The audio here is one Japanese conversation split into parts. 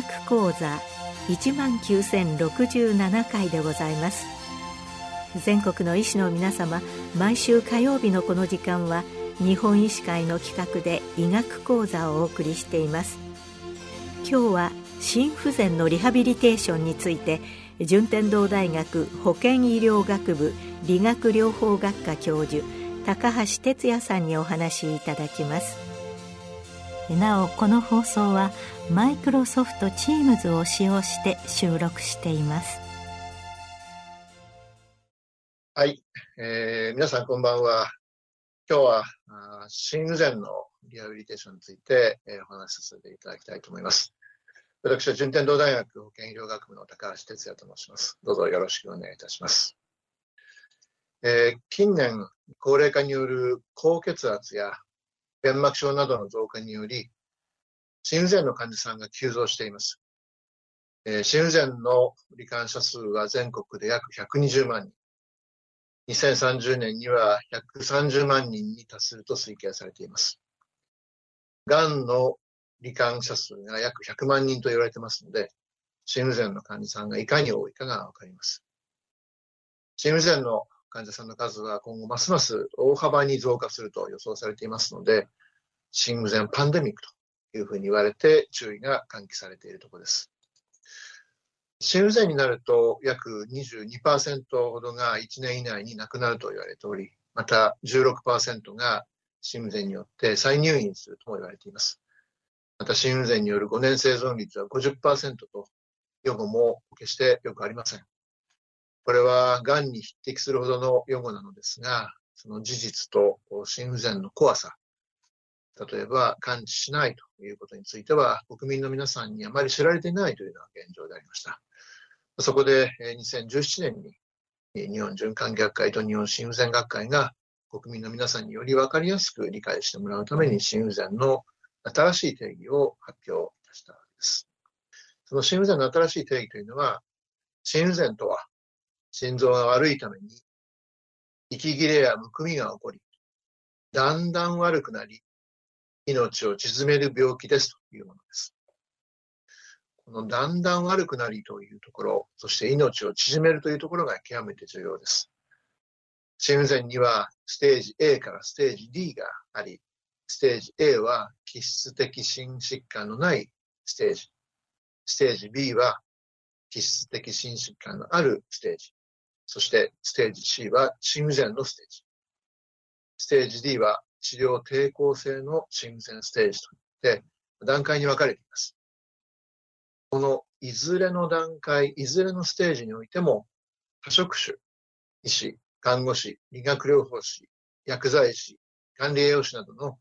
学講座1万9067回でございます。全国の医師の皆様毎週火曜日のこの時間は日本医師会の企画で医学講座をお送りしています。今日は心不全のリハビリテーションについて順天堂大学保健医療学部理学療法学科教授高橋哲也さんにお話しいただきます。なおこの放送はマイクロソフト Teams を使用して収録しています。はい、えー、皆さんこんばんは。今日は心不全のリハビリテーションについて、えー、お話しさせていただきたいと思います。私は順天堂大学保健医療学部の高橋哲也と申します。どうぞよろしくお願いいたします。えー、近年、高齢化による高血圧や弁膜症などの増加により、心不全の患者さんが急増しています。えー、心不全の罹患者数は全国で約120万人。2030年には130万人に達すると推計されています。がんの罹患者数が約100万人と言われてますので、心不全の患者さんがいかに多いかがわかります。心不全の患者さんの数は今後ますます大幅に増加すると予想されていますので、心不全パンデミックというふうに言われて注意が喚起されているところです。心不全になると約22%ほどが1年以内に亡くなると言われており、また16%が心不全によって再入院するとも言われています。また心不全による5年生存率は50%と、予後も決してよくありません。これはがんに匹敵するほどの予後なのですが、その事実と心不全の怖さ、例えば感知しないということについては、国民の皆さんにあまり知られていないというのが現状でありました。そこで2017年に日本循環学会と日本心不全学会が国民の皆さんにより分かりやすく理解してもらうために心不全の新しい定義を発表したわけです。その心不全の新しい定義というのは、心不全とは心臓が悪いために、息切れやむくみが起こり、だんだん悪くなり、命を縮める病気ですというものです。このだんだん悪くなりというところ、そして命を縮めるというところが極めて重要です。心不全にはステージ A からステージ D があり、ステージ A は気質的心疾患のないステージ。ステージ B は気質的心疾患のあるステージ。そしてステージ C は心不全のステージ。ステージ D は治療抵抗性の心不全ステージといって段階に分かれています。このいずれの段階、いずれのステージにおいても多職種、医師、看護師、理学療法士、薬剤師、管理栄養士などの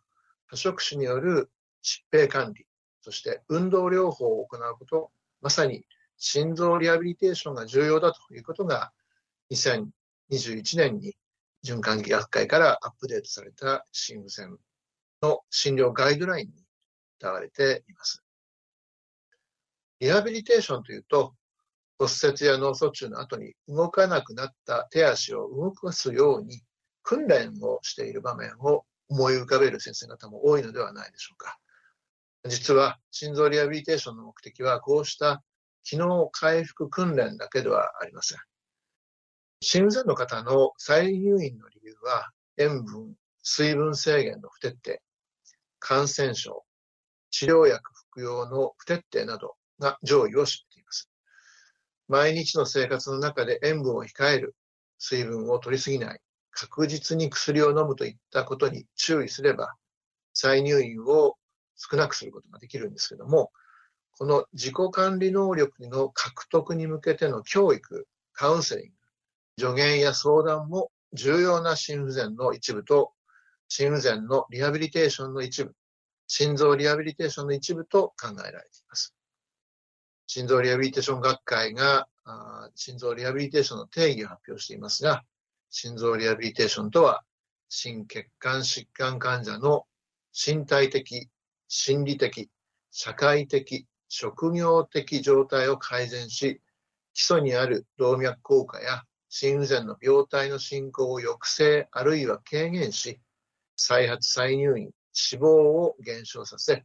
多職種による疾病管理、そして運動療法を行うこと、まさに心臓リハビリテーションが重要だということが2021年に循環器学会からアップデートされた心不全の診療ガイドラインに歌われています。リハビリテーションというと、骨折や脳卒中の後に動かなくなった手足を動かすように訓練をしている場面を思い浮かべる先生方も多いのではないでしょうか。実は心臓リハビリテーションの目的はこうした機能回復訓練だけではありません。心不全の方の再入院の理由は、塩分、水分制限の不徹底、感染症、治療薬服用の不徹底などが上位を占めています。毎日の生活の中で塩分を控える、水分を取りすぎない、確実に薬を飲むといったことに注意すれば、再入院を少なくすることができるんですけども、この自己管理能力の獲得に向けての教育、カウンセリング、助言や相談も重要な心不全の一部と、心不全のリハビリテーションの一部、心臓リハビリテーションの一部と考えられています。心臓リハビリテーション学会が心臓リハビリテーションの定義を発表していますが、心臓リハビリテーションとは、心血管疾患患者の身体的、心理的、社会的、職業的状態を改善し、基礎にある動脈硬化や心不全の病態の進行を抑制あるいは軽減し、再発再入院、死亡を減少させ、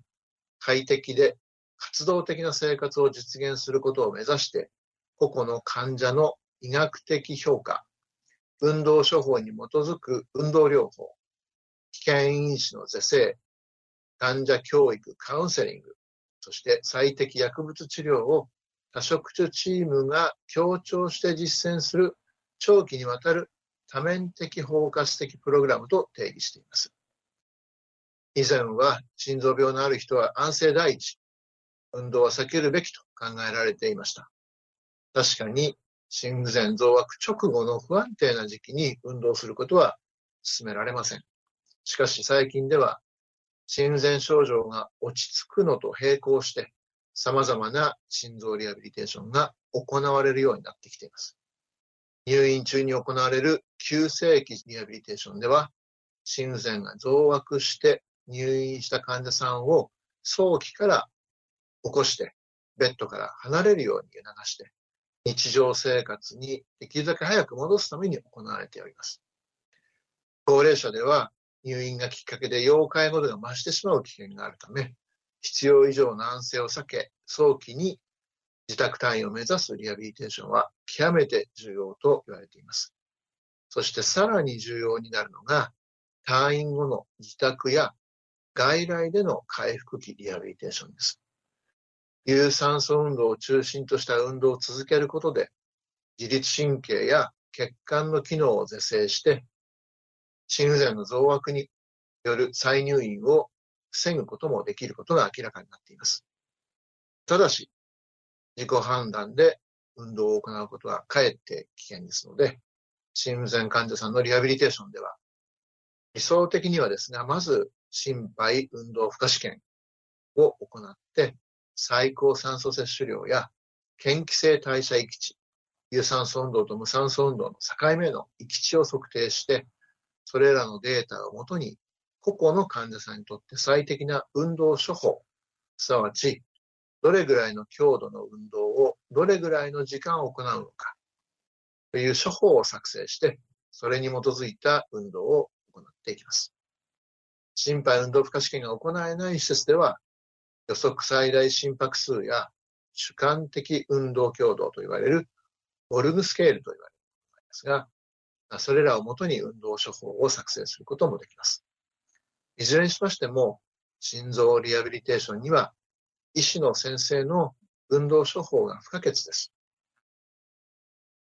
快適で活動的な生活を実現することを目指して、個々の患者の医学的評価、運動処方に基づく運動療法、危険因子の是正、患者教育、カウンセリング、そして最適薬物治療を多職種チームが協調して実践する長期にわたる多面的包括的プログラムと定義しています。以前は心臓病のある人は安静第一、運動は避けるべきと考えられていました。確かに心不全増悪直後の不安定な時期に運動することは進められません。しかし最近では心不全症状が落ち着くのと並行して様々な心臓リハビリテーションが行われるようになってきています。入院中に行われる急性期リハビリテーションでは心不全が増悪して入院した患者さんを早期から起こしてベッドから離れるように促して日常生活にできるだけ早く戻すために行われております。高齢者では入院がきっかけで要介護度が増してしまう危険があるため、必要以上の安静を避け、早期に自宅退院を目指すリハビリテーションは極めて重要と言われています。そしてさらに重要になるのが、退院後の自宅や外来での回復期リハビリテーションです。有酸素運動を中心とした運動を続けることで、自律神経や血管の機能を是正して、心不全の増悪による再入院を防ぐこともできることが明らかになっています。ただし、自己判断で運動を行うことはかえって危険ですので、心不全患者さんのリハビリテーションでは、理想的にはですが、まず心肺運動負荷試験を行って、最高酸素摂取量や嫌気性代謝域値、有酸素運動と無酸素運動の境目の域値を測定して、それらのデータをもとに、個々の患者さんにとって最適な運動処方、すなわち、どれぐらいの強度の運動をどれぐらいの時間を行うのか、という処方を作成して、それに基づいた運動を行っていきます。心肺運動負荷試験が行えない施設では、予測最大心拍数や主観的運動強度と言われるボルグスケールと言われるものがありますが、それらをもとに運動処方を作成することもできます。いずれにしましても、心臓リハビリテーションには医師の先生の運動処方が不可欠です。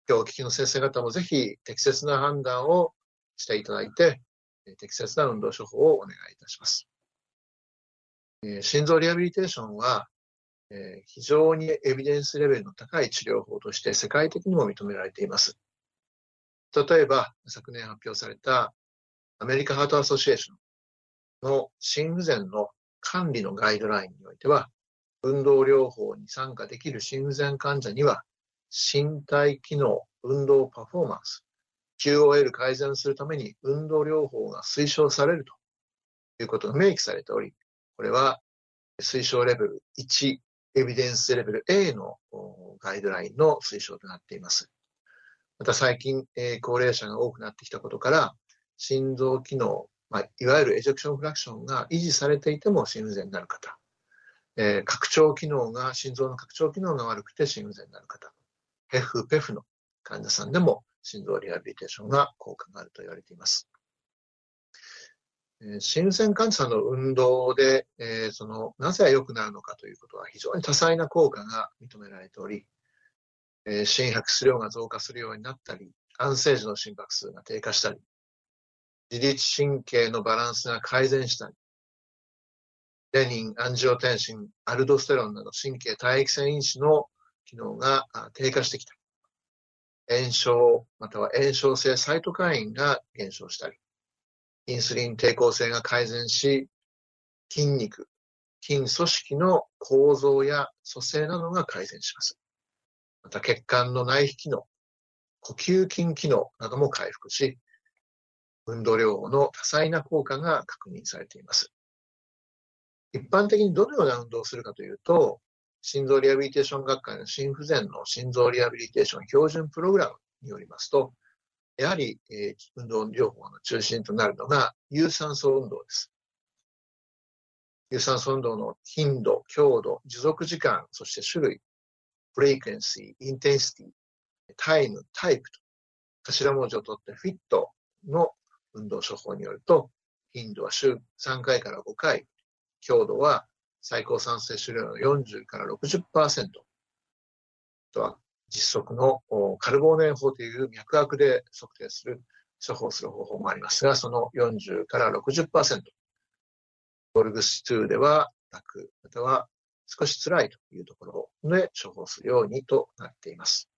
今日お聞きの先生方もぜひ適切な判断をしていただいて、適切な運動処方をお願いいたします。え心臓リハビリテーションは、え非常にエビデンスレベルの高い治療法として世界的にも認められています。例えば、昨年発表されたアメリカハートアソシエーションの心不全の管理のガイドラインにおいては、運動療法に参加できる心不全患者には、身体機能、運動パフォーマンス、QOL 改善するために運動療法が推奨されるということが明記されており、これは推奨レベル1、エビデンスレベル A のガイドラインの推奨となっています。また最近、え高齢者が多くなってきたことから、心臓機能、まあ、いわゆるエジェクションフラクションが維持されていても心不全になる方、えー、拡張機能が、心臓の拡張機能が悪くて心不全になる方、HEF、PEF の患者さんでも心臓リハビリテーションが効果があると言われています。心線患者さんの運動で、えー、その、なぜ良くなるのかということは非常に多彩な効果が認められており、えー、心拍質量が増加するようになったり、安静時の心拍数が低下したり、自律神経のバランスが改善したり、レニン、アンジオテンシン、アルドステロンなど神経体液腺因子の機能が低下してきた、炎症、または炎症性サイトカインが減少したり、インスリン抵抗性が改善し、筋肉、筋組織の構造や組成などが改善します。また血管の内皮機能、呼吸筋機能なども回復し、運動療法の多彩な効果が確認されています。一般的にどのような運動をするかというと、心臓リハビリテーション学会の心不全の心臓リハビリテーション標準プログラムによりますと、やはり、えー、運動療法の中心となるのが有酸素運動です。有酸素運動の頻度、強度、持続時間、そして種類、 frequency、intensity、time、type と、頭文字を取って FITT の運動処方によると、頻度は週3回から5回、強度は最高酸素摂取量の40から60%、あとは実測のカルボーネン法という脈拍で測定する、処方する方法もありますが、その40から60%、ボルグス2では楽、または少し辛いというところで処方するようにとなっています。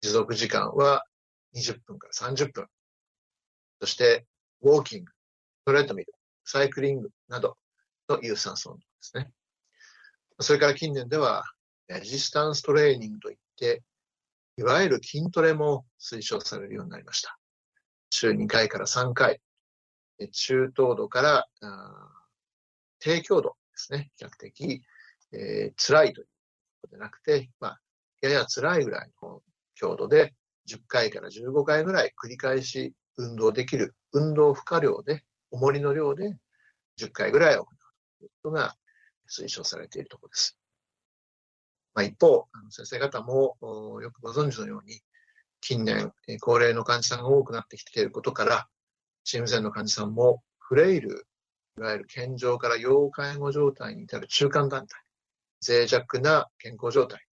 持続時間は20分から30分。そして、ウォーキング、トレッドミル、サイクリングなどの有酸素運動ですね。それから近年では、レジスタンストレーニングといって、いわゆる筋トレも推奨されるようになりました。週2回から3回、中等度から低強度ですね。比較的、えー、辛いということでなくて、まあ、やや辛いぐらいの強度で10回から15回ぐらい繰り返し運動できる運動負荷量で、重りの量で10回ぐらい行ういうことが推奨されているところです。まあ、一方、先生方もよくご存知のように、近年、高齢の患者さんが多くなってきていることから、心不全の患者さんもフレイル、いわゆる健常から要介護状態に至る中間段階、脆弱な健康状態、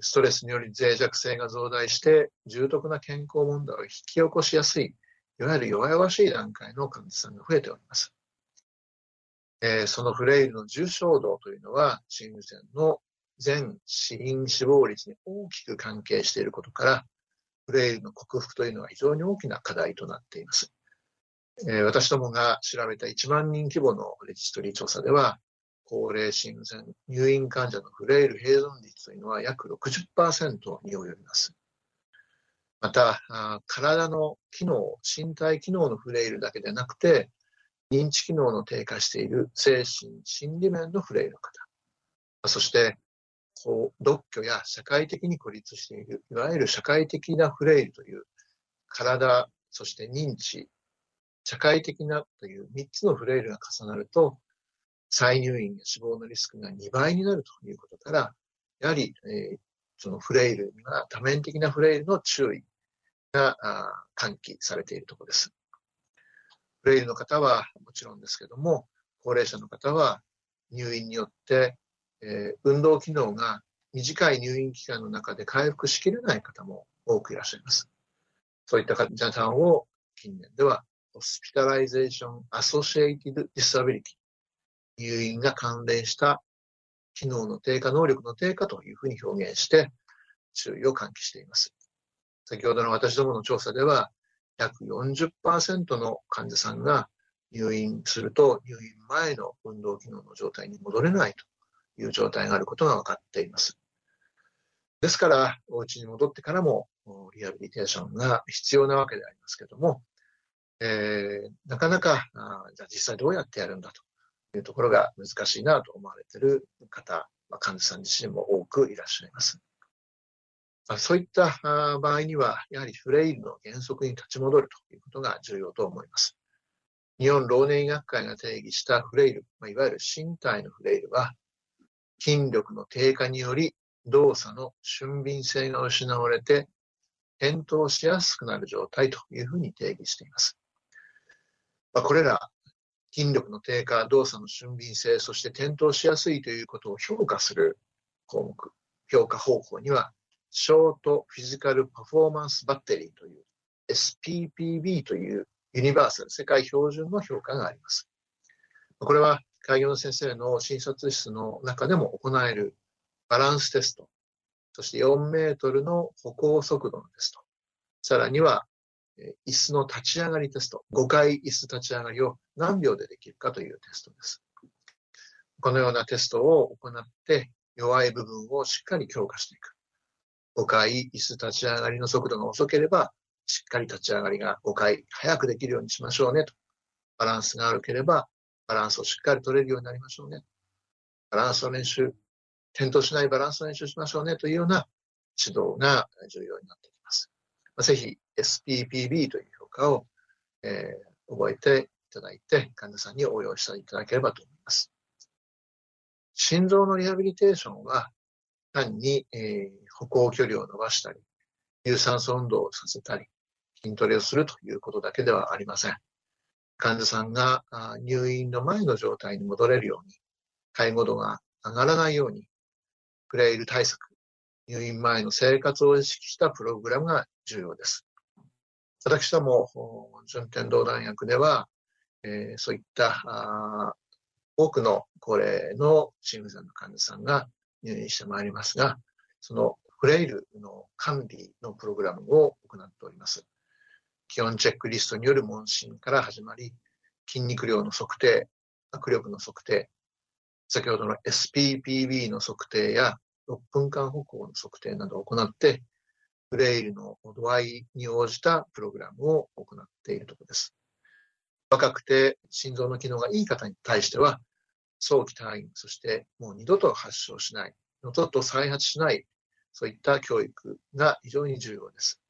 ストレスにより脆弱性が増大して重篤な健康問題を引き起こしやすい、いわゆる弱々しい段階の患者さんが増えております。えー、そのフレイルの重症度というのは、心不全の全死因死亡率に大きく関係していることから、フレイルの克服というのは非常に大きな課題となっています。えー、私どもが調べた1万人規模のレジストリー調査では、高齢心不全入院患者のフレイル併存率というのは約60%に及びます。また、体の機能、身体機能のフレイルだけでなくて、認知機能の低下している精神、心理面のフレイルの方、そしてこう独居や社会的に孤立している、いわゆる社会的なフレイルという体、そして認知、社会的なという3つのフレイルが重なると、再入院や死亡のリスクが2倍になるということから、やはり、えー、そのフレイルには多面的なフレイルの注意が喚起されているところです。フレイルの方はもちろんですけども、高齢者の方は入院によってえー、運動機能が短い入院期間の中で回復しきれない方も多くいらっしゃいます。そういった患者さんを近年では、 hospitalization-associated disabilitィ、入院が関連した機能の低下、能力の低下というふうに表現して注意を喚起しています。先ほどの私どもの調査では、約40%の患者さんが入院すると入院前の運動機能の状態に戻れないという状態があることが分かっています。ですから、お家に戻ってからもリハビリテーションが必要なわけでありますけども、えー、なかなかあじゃあ実際どうやってやるんだというところが難しいなと思われている方、まあ、患者さん自身も多くいらっしゃいます。そういった場合には、やはりフレイルの原則に立ち戻るということが重要と思います。日本老年医学会が定義したフレイル、いわゆる身体のフレイルは、筋力の低下により動作の俊敏性が失われて転倒しやすくなる状態というふうに定義しています。ま、これら筋力の低下、動作の俊敏性、そして転倒しやすいということを評価する項目、評価方法には、ショートフィジカルパフォーマンスバッテリーという SPPB というユニバーサル世界標準の評価があります。これは開業の先生の診察室の中でも行えるバランステスト、そして4メートルの歩行速度のテスト、さらには椅子の立ち上がりテスト、5回椅子立ち上がりを何秒でできるかというテストです。このようなテストを行って弱い部分をしっかり強化していく。5回椅子立ち上がりの速度が遅ければ、しっかり立ち上がりが5回早くできるようにしましょうねと。バランスが悪ければ、バランスをしっかり取れるようになりましょうね。バランスの練習、転倒しないバランスの練習しましょうねというような指導が重要になってきます。ぜひ SPPB という評価を、えー、覚えていただいて、患者さんに応用していただければと思います。心臓のリハビリテーションは単に、えー、歩行距離を伸ばしたり、有酸素運動をさせたり、筋トレをするということだけではありません。患者さんが入院の前の状態に戻れるように、介護度が上がらないように、フレイル対策、入院前の生活を意識したプログラムが重要です。私ども、順天堂大学では、えー、そういった多くの高齢の心不全の患者さんが入院してまいりますが、そのフレイルの管理のプログラムを行っております。基本チェックリストによる問診から始まり、筋肉量の測定、握力の測定、先ほどの SPPB の測定や6分間歩行の測定などを行って、フレイルの度合いに応じたプログラムを行っているところです。若くて心臓の機能がいい方に対しては、早期退院、そしてもう二度と発症しない、二度と再発しない、そういった教育が非常に重要です。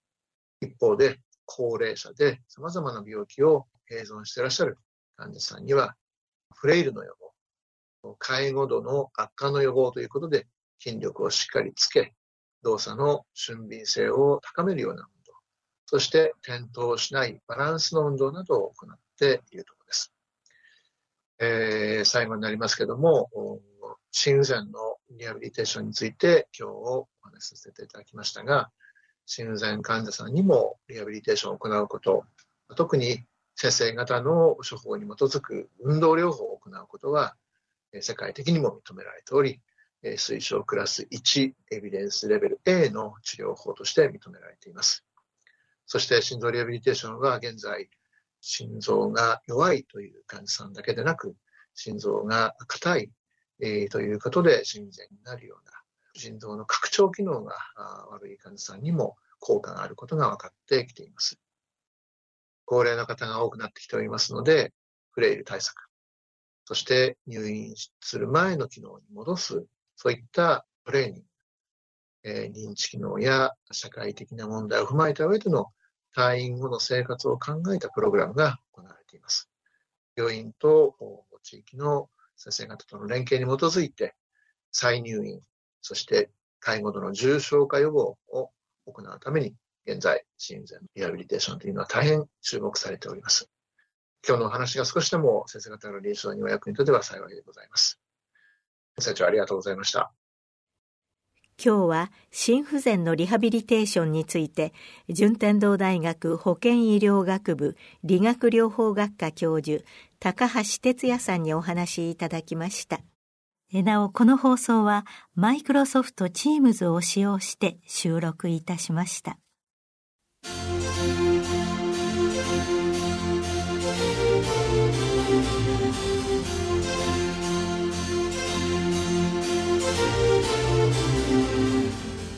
一方で、高齢者で様々な病気を併存していらっしゃる患者さんには、フレイルの予防、介護度の悪化の予防ということで、筋力をしっかりつけ、動作の俊敏性を高めるような運動、そして転倒しないバランスの運動などを行っているところです。えー、最後になりますけども、心不全のリハビリテーションについて今日お話しさせていただきましたが、心不全患者さんにもリハビリテーションを行うこと、特に先生方の処方に基づく運動療法を行うことは、世界的にも認められており、推奨クラス1エビデンスレベル A の治療法として認められています。そして心臓リハビリテーションは現在、心臓が弱いという患者さんだけでなく、心臓が硬い、えー、ということで心不全になるような心臓の拡張機能が悪い患者さんにも効果があることが分かってきています。高齢の方が多くなってきておりますので、フレイル対策、そして入院する前の機能に戻す、そういったトレーニング、えー、認知機能や社会的な問題を踏まえた上での退院後の生活を考えたプログラムが行われています。病院と地域の先生方との連携に基づいて、再入院、そして介護度の重症化予防を行うために、現在、心不全リハビリテーションというのは大変注目されております。今日のお話が少しでも先生方の臨床にお役に立てば幸いでございます。先生長ありがとうございました。今日は心不全のリハビリテーションについて、順天堂大学保健医療学部理学療法学科教授、高橋哲也さんにお話しいただきました。なお、この放送はマイクロソフトチームズを使用して収録いたしました。